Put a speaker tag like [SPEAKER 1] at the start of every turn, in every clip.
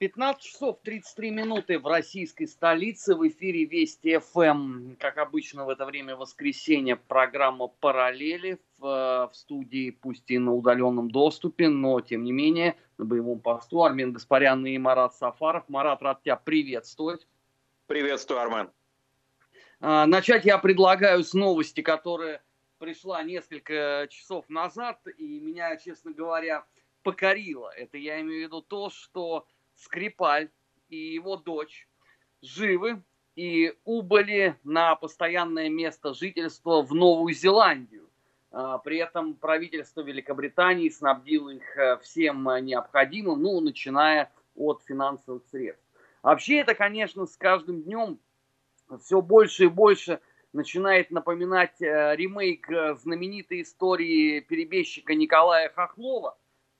[SPEAKER 1] 15 часов 33 минуты в российской столице. В эфире Вести ФМ. Как обычно в это время воскресенье программа «Параллели» в, в студии, пусть и на удаленном доступе, но тем не менее на боевом посту Армен Гаспарян и Марат Сафаров. Марат, рад тебя приветствовать.
[SPEAKER 2] Приветствую, Армен.
[SPEAKER 1] А, начать я предлагаю с новости, которая пришла несколько часов назад и меня, честно говоря, покорила. Это я имею в виду то, что Скрипаль и его дочь живы и убыли на постоянное место жительства в Новую Зеландию. А, при этом правительство Великобритании снабдило их э, всем необходимым, ну, начиная от финансовых средств. Вообще это, конечно, с каждым днем все больше и больше начинает напоминать э, ремейк э, знаменитой истории перебежчика Николая Хохлова,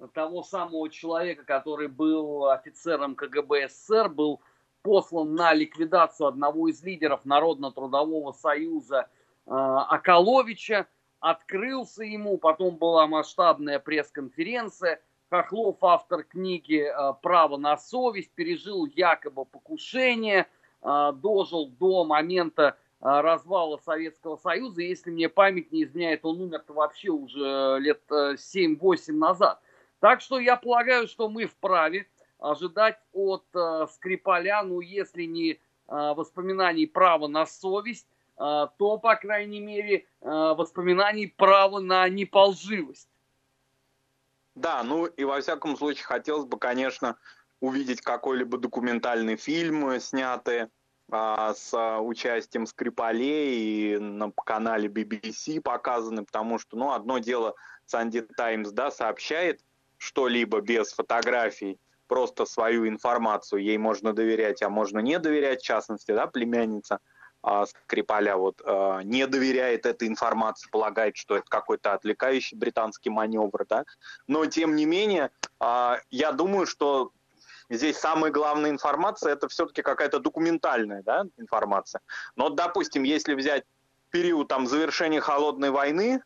[SPEAKER 1] того самого человека, который был офицером КГБ СССР, был послан на ликвидацию одного из лидеров Народно-трудового союза э, Акаловича, открылся ему, потом была масштабная пресс-конференция, Хохлов, автор книги э, «Право на совесть», пережил якобы покушение, э, дожил до момента развала Советского Союза. Если мне память не изменяет, он умер вообще уже лет 7-8 назад. Так что я полагаю, что мы вправе ожидать от э, Скрипаля, ну, если не э, воспоминаний права на совесть, э, то, по крайней мере, э, воспоминаний права на неполживость.
[SPEAKER 2] Да, ну и во всяком случае хотелось бы, конечно, увидеть какой-либо документальный фильм, снятый а, с участием Скрипалей и на канале BBC показаны, потому что, ну, одно дело Санди Таймс, да, сообщает что-либо без фотографий, просто свою информацию, ей можно доверять, а можно не доверять, в частности, да, племянница а, Скрипаля вот а, не доверяет этой информации, полагает, что это какой-то отвлекающий британский маневр, да, но тем не менее, а, я думаю, что здесь самая главная информация это все-таки какая-то документальная, да, информация. Но, допустим, если взять период там завершения холодной войны,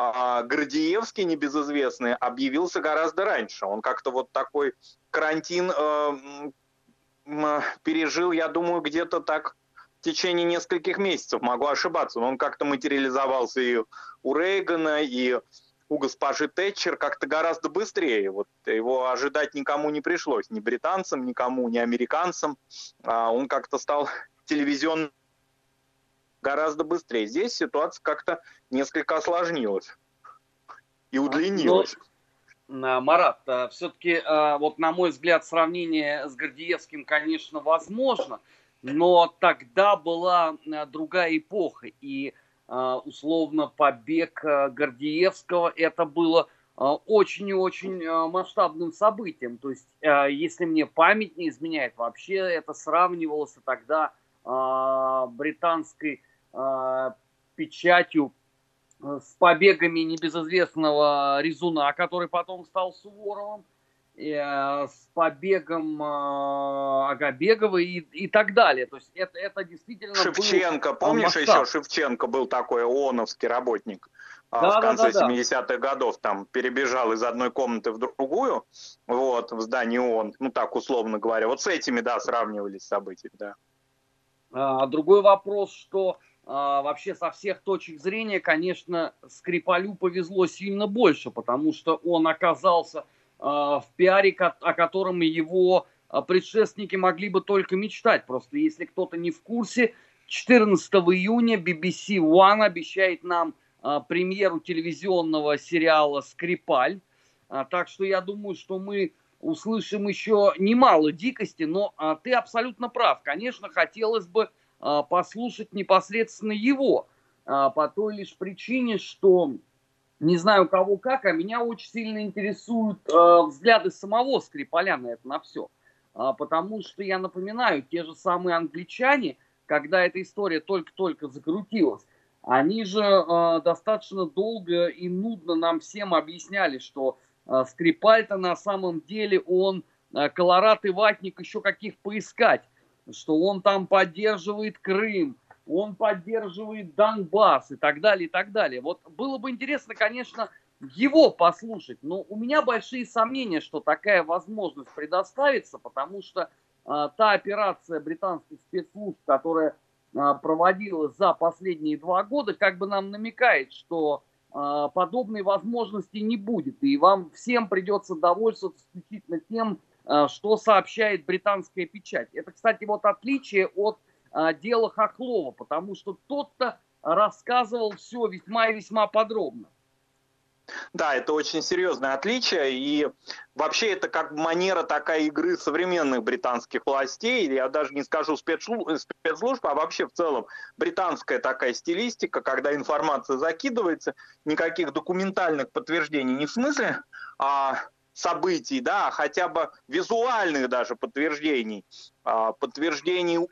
[SPEAKER 2] а Гордеевский, небезызвестный, объявился гораздо раньше. Он как-то вот такой карантин э, пережил, я думаю, где-то так в течение нескольких месяцев, могу ошибаться, но он как-то материализовался и у Рейгана, и у госпожи Тэтчер как-то гораздо быстрее. Вот его ожидать никому не пришлось, ни британцам, никому, ни американцам. А он как-то стал телевизионным гораздо быстрее. Здесь ситуация как-то несколько осложнилась и удлинилась.
[SPEAKER 1] Но, Марат, а, все-таки, а, вот на мой взгляд, сравнение с Гордеевским, конечно, возможно, но тогда была а, другая эпоха, и условно побег Гордеевского это было очень и очень масштабным событием. То есть, если мне память не изменяет, вообще это сравнивалось тогда британской печатью э, с побегами небезызвестного Резуна, который потом стал Суворовым, э, с побегом э, Агабегова и, и так далее. То есть это, это действительно
[SPEAKER 2] Шевченко, был, помнишь масштаб. еще Шевченко был такой ООНовский работник? Да, в конце да, да, 70-х годов там перебежал из одной комнаты в другую, вот, в здании ООН, ну так условно говоря. Вот с этими, да, сравнивались события, да.
[SPEAKER 1] А, другой вопрос, что вообще со всех точек зрения, конечно, Скрипалю повезло сильно больше, потому что он оказался а, в пиаре, о котором его а, предшественники могли бы только мечтать. Просто если кто-то не в курсе, 14 июня BBC One обещает нам премьеру телевизионного сериала «Скрипаль». Так что я думаю, что мы услышим еще немало дикости, но ты абсолютно прав. Конечно, хотелось бы а, послушать непосредственно его, а, по той лишь причине, что не знаю кого как, а меня очень сильно интересуют а, взгляды самого Скрипаля на это, на все. Потому что, я напоминаю, те же самые англичане, когда эта история только-только закрутилась, они же достаточно долго и нудно нам всем объясняли, что Скрипаль-то на самом деле он э, и ватник еще каких поискать что он там поддерживает Крым, он поддерживает Донбасс и так далее, и так далее. Вот было бы интересно, конечно, его послушать. Но у меня большие сомнения, что такая возможность предоставится, потому что а, та операция британских спецслужб, которая а, проводилась за последние два года, как бы нам намекает, что а, подобной возможности не будет. И вам всем придется довольствоваться исключительно тем, что сообщает британская печать. Это, кстати, вот отличие от а, дела Хохлова, потому что тот-то рассказывал все весьма и весьма подробно.
[SPEAKER 2] Да, это очень серьезное отличие, и вообще это как манера такая игры современных британских властей, я даже не скажу спецслужб, а вообще в целом британская такая стилистика, когда информация закидывается, никаких документальных подтверждений не в смысле а событий, да, а хотя бы визуальных даже подтверждений, а, подтверждений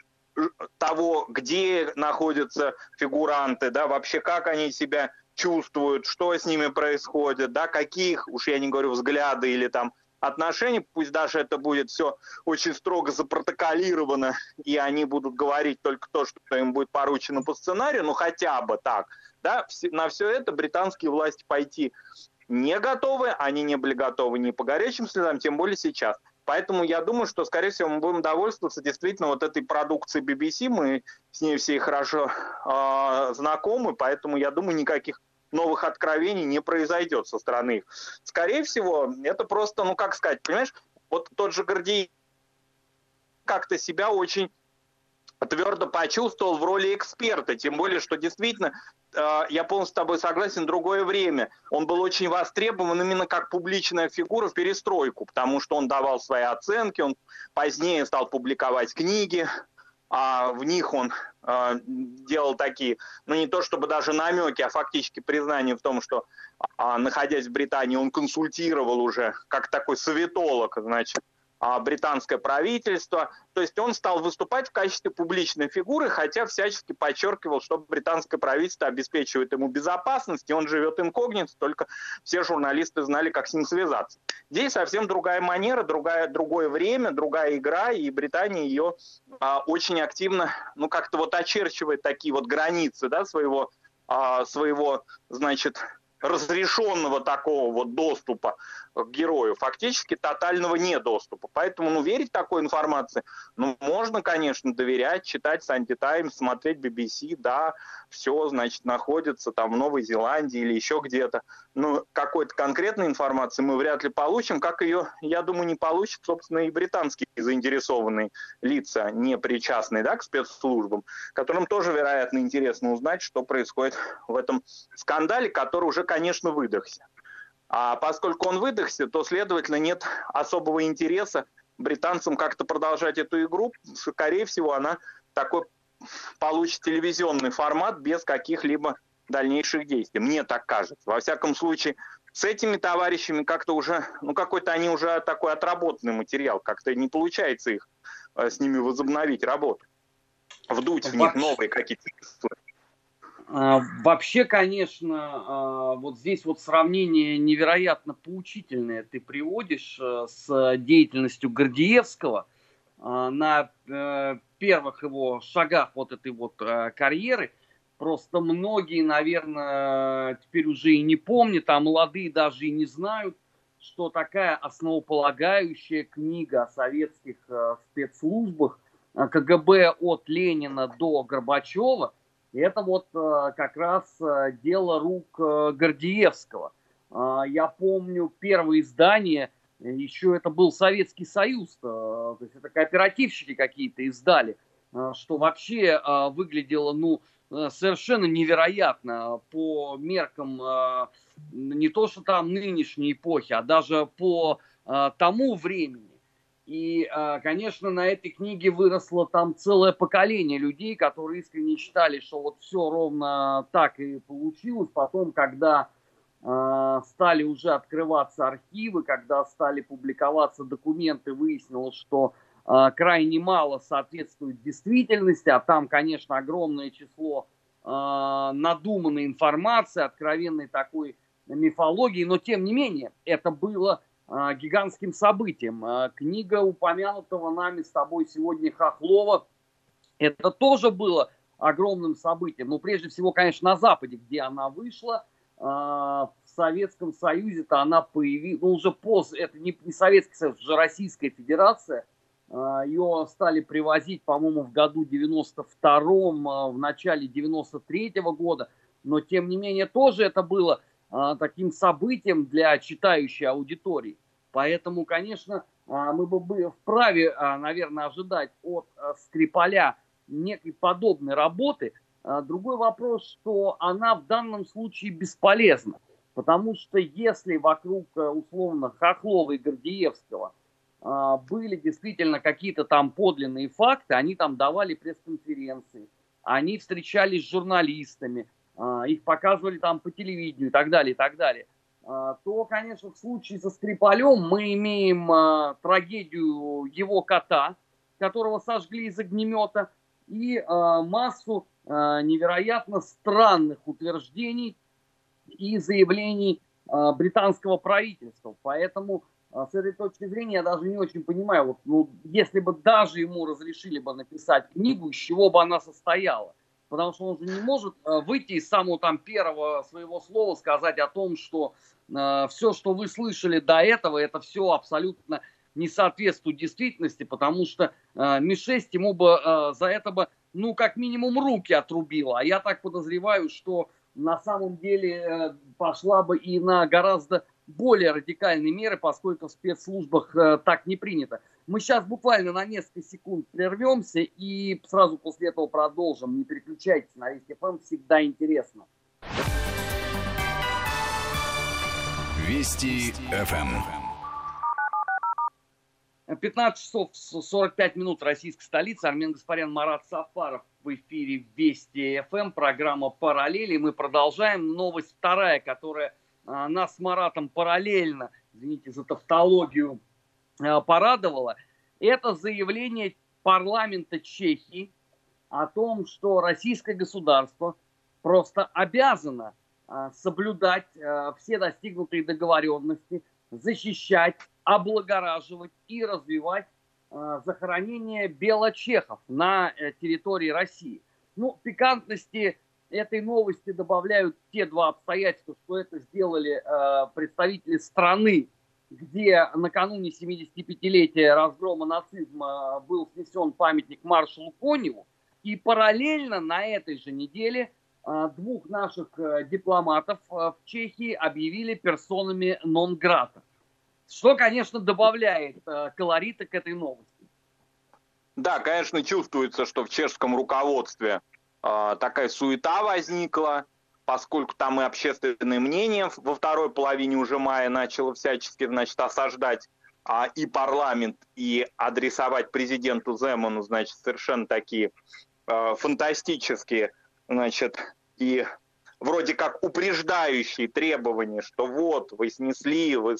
[SPEAKER 2] того, где находятся фигуранты, да, вообще как они себя чувствуют, что с ними происходит, да, каких, уж я не говорю, взгляды или там отношений, пусть даже это будет все очень строго запротоколировано, и они будут говорить только то, что им будет поручено по сценарию, ну хотя бы так, да, на все это британские власти пойти не готовы, они не были готовы ни по горячим следам, тем более сейчас. Поэтому я думаю, что, скорее всего, мы будем довольствоваться действительно вот этой продукцией BBC. Мы с ней все хорошо э, знакомы, поэтому я думаю, никаких новых откровений не произойдет со стороны их. Скорее всего, это просто, ну как сказать, понимаешь, вот тот же Гордей как-то себя очень твердо почувствовал в роли эксперта, тем более, что действительно, э, я полностью с тобой согласен, другое время. Он был очень востребован именно как публичная фигура в перестройку, потому что он давал свои оценки, он позднее стал публиковать книги, а в них он э, делал такие, ну не то чтобы даже намеки, а фактически признание в том, что э, находясь в Британии, он консультировал уже как такой советолог, значит, а, британское правительство. То есть он стал выступать в качестве публичной фигуры, хотя всячески подчеркивал, что британское правительство обеспечивает ему безопасность, и он живет инкогнито, только все журналисты знали, как с ним связаться. Здесь совсем другая манера, другая, другое время, другая игра, и Британия ее а, очень активно, ну как-то вот очерчивает такие вот границы да, своего, а, своего, значит, разрешенного такого вот доступа к герою, фактически тотального недоступа. Поэтому, ну, верить такой информации, ну, можно, конечно, доверять, читать Санди Таймс, смотреть BBC, да, все, значит, находится там в Новой Зеландии или еще где-то. Но какой-то конкретной информации мы вряд ли получим, как ее, я думаю, не получат, собственно, и британские заинтересованные лица, не причастные, да, к спецслужбам, которым тоже, вероятно, интересно узнать, что происходит в этом скандале, который уже, конечно, выдохся. А поскольку он выдохся, то, следовательно, нет особого интереса британцам как-то продолжать эту игру. Скорее всего, она такой получит телевизионный формат без каких-либо дальнейших действий. Мне так кажется. Во всяком случае, с этими товарищами как-то уже, ну какой-то они уже такой отработанный материал, как-то не получается их э, с ними возобновить работу, вдуть в них новые какие-то
[SPEAKER 1] вообще, конечно, а, вот здесь вот сравнение невероятно поучительное ты приводишь э, с деятельностью Гордеевского а, на э, первых его шагах вот этой вот э, карьеры. Просто многие, наверное, теперь уже и не помнят, а молодые даже и не знают, что такая основополагающая книга о советских спецслужбах КГБ от Ленина до Горбачева – это вот э, как раз э, дело рук э, Гордеевского. Я помню первое издание, еще это был Советский Союз, то есть это кооперативщики какие-то издали, что вообще выглядело, ну, совершенно невероятно по меркам не то, что там нынешней эпохи, а даже по тому времени. И, а, конечно, на этой книге выросло там целое поколение людей, которые искренне считали, что вот все ровно так и получилось. Потом, когда а, стали уже открываться архивы, когда стали публиковаться документы, выяснилось, что а, крайне мало соответствует действительности, а там, конечно, огромное число надуманной информации, откровенной такой мифологии, но тем не менее это было гигантским событием. А, книга упомянутого нами с тобой сегодня Хохлова, это тоже было огромным событием. Но прежде всего, конечно, на Западе, где она вышла, а, в Советском Союзе-то она появилась, ну уже поздно, это не, не Советский Союз, уже Российская Федерация, ее стали привозить, по-моему, в году 92-м, а, в начале 93-го года, но тем не менее тоже это было таким событием для читающей аудитории. Поэтому, конечно, мы бы были вправе, наверное, ожидать от Скрипаля некой подобной работы. Другой вопрос, что она в данном случае бесполезна. Потому что если вокруг, условно, Хохлова и Гордеевского – а, были действительно какие-то там подлинные факты, они там давали пресс-конференции, они встречались с журналистами, а, их показывали там по телевидению и так далее, и так далее, а, то, конечно, в случае со Скрипалем мы имеем трагедию его кота, которого сожгли из огнемета, и массу невероятно странных утверждений и заявлений британского правительства. Поэтому а с этой точки зрения я даже не очень понимаю, вот, ну, если бы даже ему разрешили бы написать книгу, из чего бы она состояла. Потому что он же не может э, выйти из самого там первого своего слова сказать о том, что э, все, что вы слышали до этого, это все абсолютно не соответствует действительности, потому что э, Ми-6 ему бы э, за это бы, ну, как минимум, руки отрубило. А я так подозреваю, что на самом деле э, пошла бы и на гораздо более радикальные меры, поскольку в спецслужбах э, так не принято. Мы сейчас буквально на несколько секунд прервемся и сразу после этого продолжим. Не переключайтесь на Вести ФМ, всегда интересно.
[SPEAKER 3] Вести ФМ.
[SPEAKER 1] 15 часов 45 минут российской столицы. Армен Гаспарян, Марат Сафаров в эфире Вести ФМ. Программа «Параллели». Мы продолжаем. Новость вторая, которая а, нас с Маратом параллельно, извините за тавтологию, порадовало, это заявление парламента Чехии о том, что российское государство просто обязано а, соблюдать все достигнутые договоренности, защищать, облагораживать и развивать захоронение белочехов на э, территории России. Ну, пикантности этой новости добавляют те два обстоятельства, что это сделали э, представители страны, где накануне 75-летия разгрома нацизма был снесен памятник маршалу Коневу. И параллельно на этой же неделе э, двух наших э, дипломатов э, в Чехии объявили персонами нон-грата. Что, конечно, добавляет э, колорита к этой новости.
[SPEAKER 2] Да, конечно, чувствуется, что в чешском руководстве а, такая суета возникла, поскольку там и общественное мнение во второй половине уже мая начало всячески значит, осаждать а, и парламент, и адресовать президенту Земану, значит, совершенно такие а, фантастические, значит, и вроде как упреждающие требования, что вот, вы снесли, вы,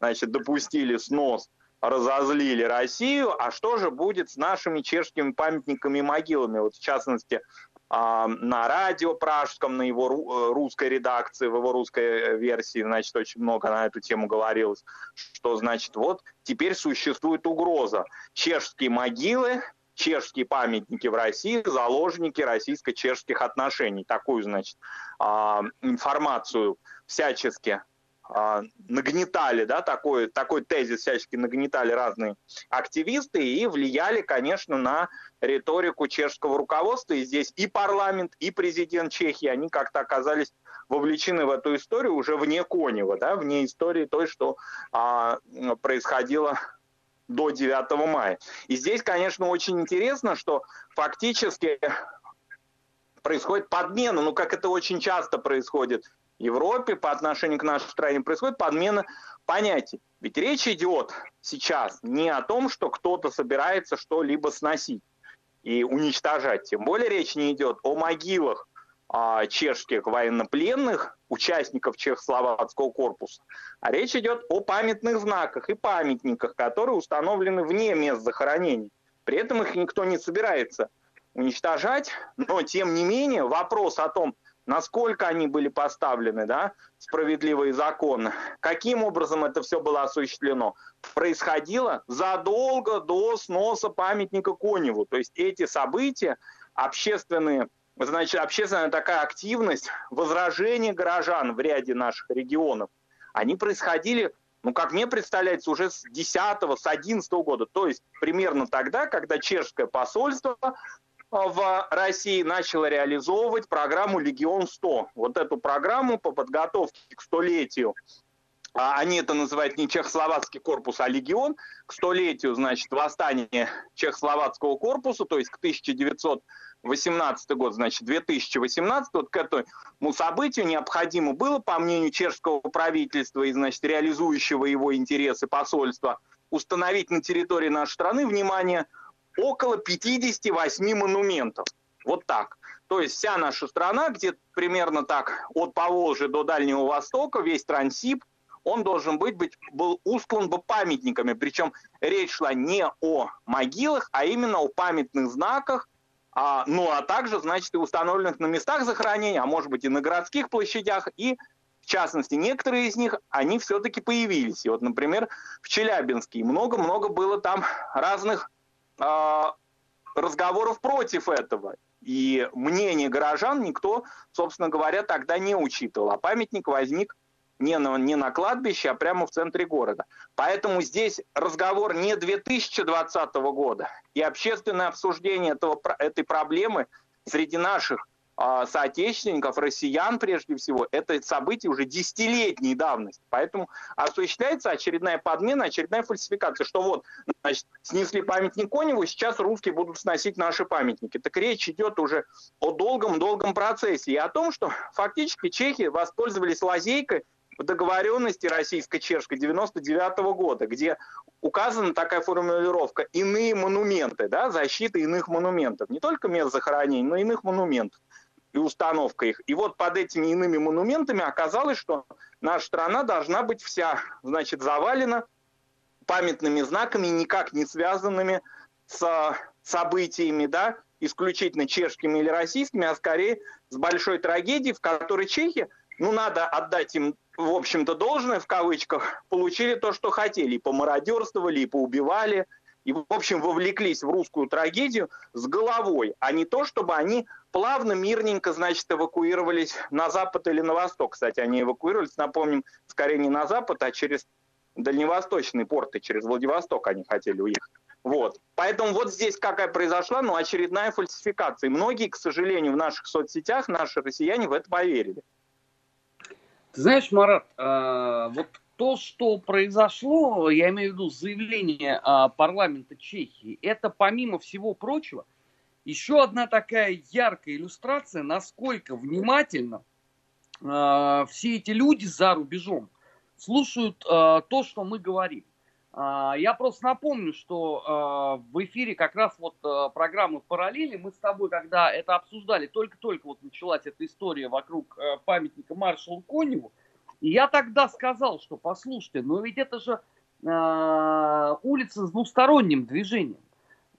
[SPEAKER 2] значит, допустили снос разозлили Россию, а что же будет с нашими чешскими памятниками и могилами? Вот в частности, на радио пражском, на его э, русской редакции, в его русской э, версии, значит, очень много на эту тему говорилось, что, значит, вот теперь существует угроза. Чешские могилы, чешские памятники в России, заложники российско-чешских отношений. Такую, значит, а, информацию всячески а, нагнетали, да, такой, такой тезис всячески нагнетали разные активисты и влияли, конечно, на риторику чешского руководства. И здесь и парламент, и президент Чехии, они как-то оказались вовлечены в эту историю уже вне Конева, да, вне истории той, что а, происходило до 9 мая. И здесь, конечно, очень интересно, что фактически происходит подмена, ну, как это очень часто происходит Европе по отношению к нашей стране происходит подмена понятий. Ведь речь идет сейчас не о том, что кто-то собирается что-либо сносить и уничтожать. Тем более речь не идет о могилах а, чешских военнопленных, участников Чехословацкого корпуса, а речь идет о памятных знаках и памятниках, которые установлены вне мест захоронений. При этом их никто не собирается уничтожать, но тем не менее вопрос о том, насколько они были поставлены, да, справедливо и законно, каким образом это все было осуществлено, происходило задолго до сноса памятника Коневу. То есть эти события, общественные значит, общественная такая активность, возражения горожан в ряде наших регионов, они происходили, ну, как мне представляется, уже с 10 с 11 года. То есть примерно тогда, когда чешское посольство в России начало реализовывать программу «Легион-100». Вот эту программу по подготовке к столетию а они это называют не чехословацкий корпус, а легион, к столетию, значит, восстания чехословацкого корпуса, то есть к 1918 год, значит, 2018, вот к этому событию необходимо было, по мнению чешского правительства и, значит, реализующего его интересы посольства, установить на территории нашей страны, внимание, около 58 монументов. Вот так. То есть вся наша страна, где примерно так от Поволжья до Дальнего Востока, весь Трансип, он должен быть, быть был устлан бы памятниками. Причем речь шла не о могилах, а именно о памятных знаках, а, ну а также, значит, и установленных на местах захоронения, а может быть и на городских площадях, и в частности, некоторые из них, они все-таки появились. И вот, например, в Челябинске много-много было там разных разговоров против этого. И мнение горожан никто, собственно говоря, тогда не учитывал. А памятник возник не на, не на кладбище, а прямо в центре города. Поэтому здесь разговор не 2020 года. И общественное обсуждение этого, этой проблемы среди наших соотечественников, россиян прежде всего, это событие уже десятилетней давности. Поэтому осуществляется очередная подмена, очередная фальсификация, что вот, значит, снесли памятник Коневу, сейчас русские будут сносить наши памятники. Так речь идет уже о долгом-долгом процессе и о том, что фактически чехи воспользовались лазейкой в договоренности российско-чешской 99 -го года, где указана такая формулировка «иные монументы», да, защита иных монументов, не только мест захоронений, но и иных монументов и установка их. И вот под этими иными монументами оказалось, что наша страна должна быть вся, значит, завалена памятными знаками, никак не связанными с событиями, да, исключительно чешскими или российскими, а скорее с большой трагедией, в которой чехи, ну, надо отдать им в общем-то, должное, в кавычках, получили то, что хотели. И помародерствовали, и поубивали, и, в общем, вовлеклись в русскую трагедию с головой, а не то, чтобы они плавно, мирненько, значит, эвакуировались на запад или на восток. Кстати, они эвакуировались, напомним, скорее не на запад, а через дальневосточные порты, через Владивосток они хотели уехать. Вот. Поэтому вот здесь какая произошла, ну, очередная фальсификация. И многие, к сожалению, в наших соцсетях, наши россияне в это поверили.
[SPEAKER 1] Ты знаешь, Марат, э, вот то, что произошло, я имею в виду заявление э, парламента Чехии, это, помимо всего прочего, еще одна такая яркая иллюстрация, насколько внимательно э, все эти люди за рубежом слушают э, то, что мы говорим. А, я просто напомню, что а, в эфире как раз вот а, программы «Параллели» мы с тобой, когда это обсуждали, только-только вот началась эта история вокруг памятника маршалу Коневу, и я тогда сказал, что послушайте, но ведь это же улица с двусторонним движением.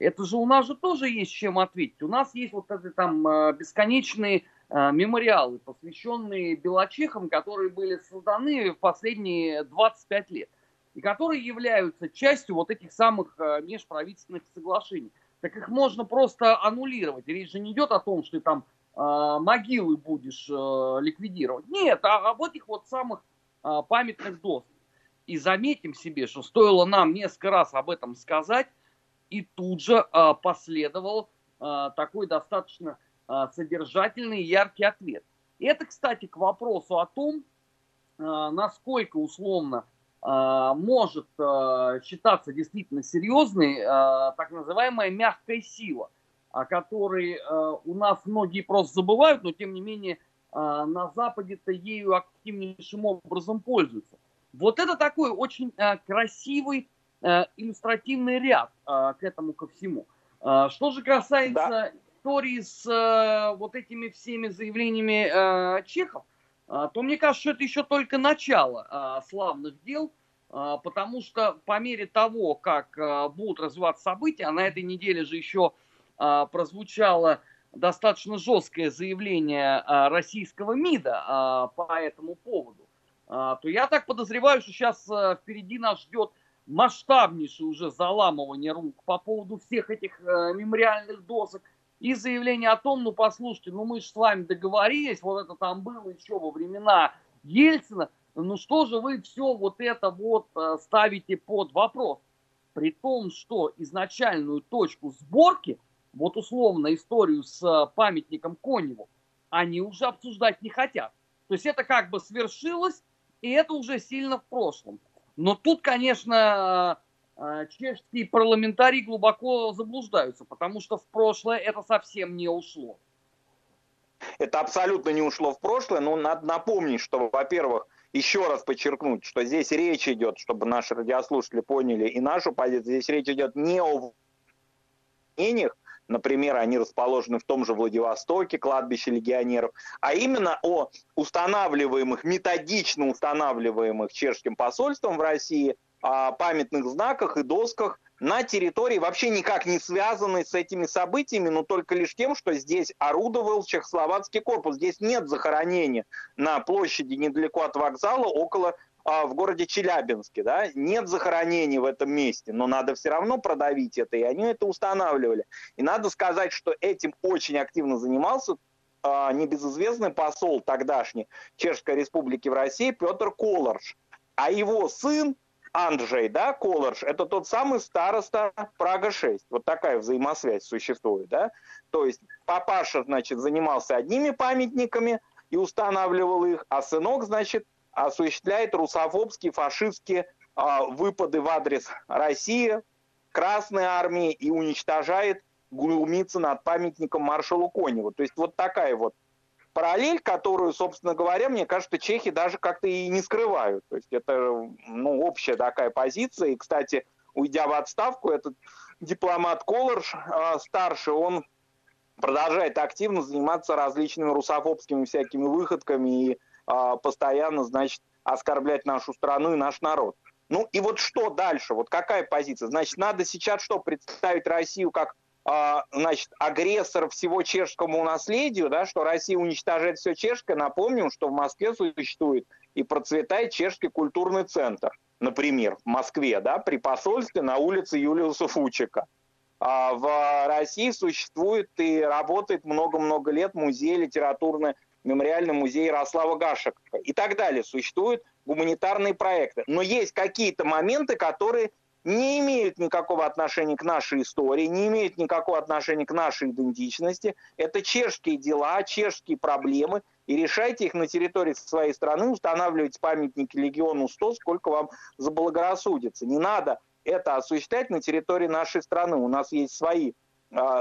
[SPEAKER 1] Это же у нас же тоже есть чем ответить. У нас есть вот эти там бесконечные мемориалы, посвященные белочехам, которые были созданы в последние 25 лет и которые являются частью вот этих самых э, межправительственных соглашений. Так их можно просто аннулировать. Речь же не идет о том, что ты там э, могилы будешь э, ликвидировать. Нет, а об этих вот самых э, памятных досках. И заметим себе, что стоило нам несколько раз об этом сказать, и тут же э, последовал э, такой достаточно э, содержательный и яркий ответ. И это, кстати, к вопросу о том, э, насколько условно а, может а, считаться действительно серьезной а, так называемая мягкая сила, о которой у нас многие просто забывают, но тем не менее на Западе-то ею активнейшим образом пользуются. Вот это такой очень красивый иллюстративный ряд к этому ко всему. Что же касается да. истории с вот этими всеми заявлениями чехов, то мне кажется, что это еще только начало славных дел, потому что по мере того, как будут развиваться события, а на этой неделе же еще прозвучало достаточно жесткое заявление российского МИДа по этому поводу, то я так подозреваю, что сейчас впереди нас ждет масштабнейшее уже заламывание рук по поводу всех этих мемориальных досок, и заявление о том, ну послушайте, ну мы же с вами договорились, вот это там было еще во времена Ельцина, ну что же вы все вот это вот э, ставите под вопрос? При том, что изначальную точку сборки, вот условно историю с э, памятником Коневу, они уже обсуждать не хотят. То есть это как бы свершилось, и это уже сильно в прошлом. Но тут, конечно, э, чешские парламентарии глубоко заблуждаются, потому что в прошлое это совсем не ушло.
[SPEAKER 2] Это абсолютно не ушло в прошлое, но надо напомнить, что, во-первых, еще раз подчеркнуть, что здесь речь идет, чтобы наши радиослушатели поняли и нашу позицию, здесь речь идет не о мнениях, например, они расположены в том же Владивостоке, кладбище легионеров, а именно о устанавливаемых, методично устанавливаемых чешским посольством в России памятных знаках и досках на территории, вообще никак не связанной с этими событиями, но только лишь тем, что здесь орудовал чехословацкий корпус. Здесь нет захоронения на площади недалеко от вокзала, около а, в городе Челябинске, да, нет захоронений в этом месте, но надо все равно продавить это, и они это устанавливали. И надо сказать, что этим очень активно занимался а, небезызвестный посол тогдашний Чешской Республики в России Петр Колорж. А его сын Анджей, да, Колорж, это тот самый староста Прага-6. Вот такая взаимосвязь существует, да. То есть папаша, значит, занимался одними памятниками и устанавливал их, а сынок, значит, осуществляет русофобские, фашистские а, выпады в адрес России, Красной Армии и уничтожает, глумится над памятником маршалу Коневу. То есть вот такая вот параллель, которую, собственно говоря, мне кажется, чехи даже как-то и не скрывают. То есть это ну, общая такая позиция. И, кстати, уйдя в отставку, этот дипломат Колорж, э, старший, он продолжает активно заниматься различными русофобскими всякими выходками и постоянно, значит, оскорблять нашу страну и наш народ. Ну и вот что дальше? Вот какая позиция? Значит, надо сейчас что, представить Россию как а, значит, агрессор всего чешскому наследию, да, что Россия уничтожает все чешское. Напомним, что в Москве существует и процветает чешский культурный центр, например, в Москве, да, при посольстве на улице Юлиуса Фучика. А в России существует и работает много-много лет музей литературный, мемориальный музей Ярослава Гашек и так далее. Существуют гуманитарные проекты. Но есть какие-то моменты, которые не имеют никакого отношения к нашей истории, не имеют никакого отношения к нашей идентичности. Это чешские дела, чешские проблемы, и решайте их на территории своей страны, устанавливайте памятники Легиону 100, сколько вам заблагорассудится. Не надо это осуществлять на территории нашей страны. У нас есть свои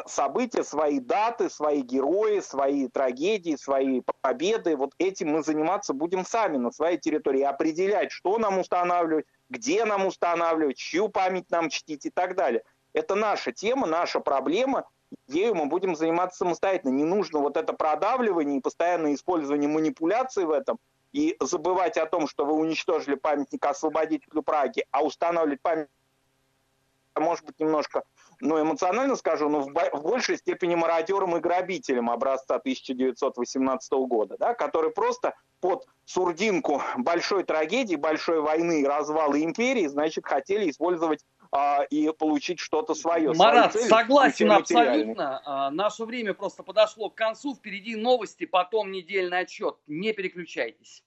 [SPEAKER 2] события, свои даты, свои герои, свои трагедии, свои победы. Вот этим мы заниматься будем сами на своей территории, определять, что нам устанавливать, где нам устанавливать, чью память нам чтить и так далее. Это наша тема, наша проблема, ею мы будем заниматься самостоятельно. Не нужно вот это продавливание и постоянное использование манипуляций в этом, и забывать о том, что вы уничтожили памятник освободителю Праги, а устанавливать память может быть, немножко ну, эмоционально скажу, но в, в большей степени мародером и грабителем образца 1918 года, да, который просто под сурдинку большой трагедии, большой войны, развала империи, значит, хотели использовать а, и получить что-то свое.
[SPEAKER 1] Марат, цели, согласен абсолютно. А, наше время просто подошло к концу. Впереди новости, потом недельный отчет. Не переключайтесь.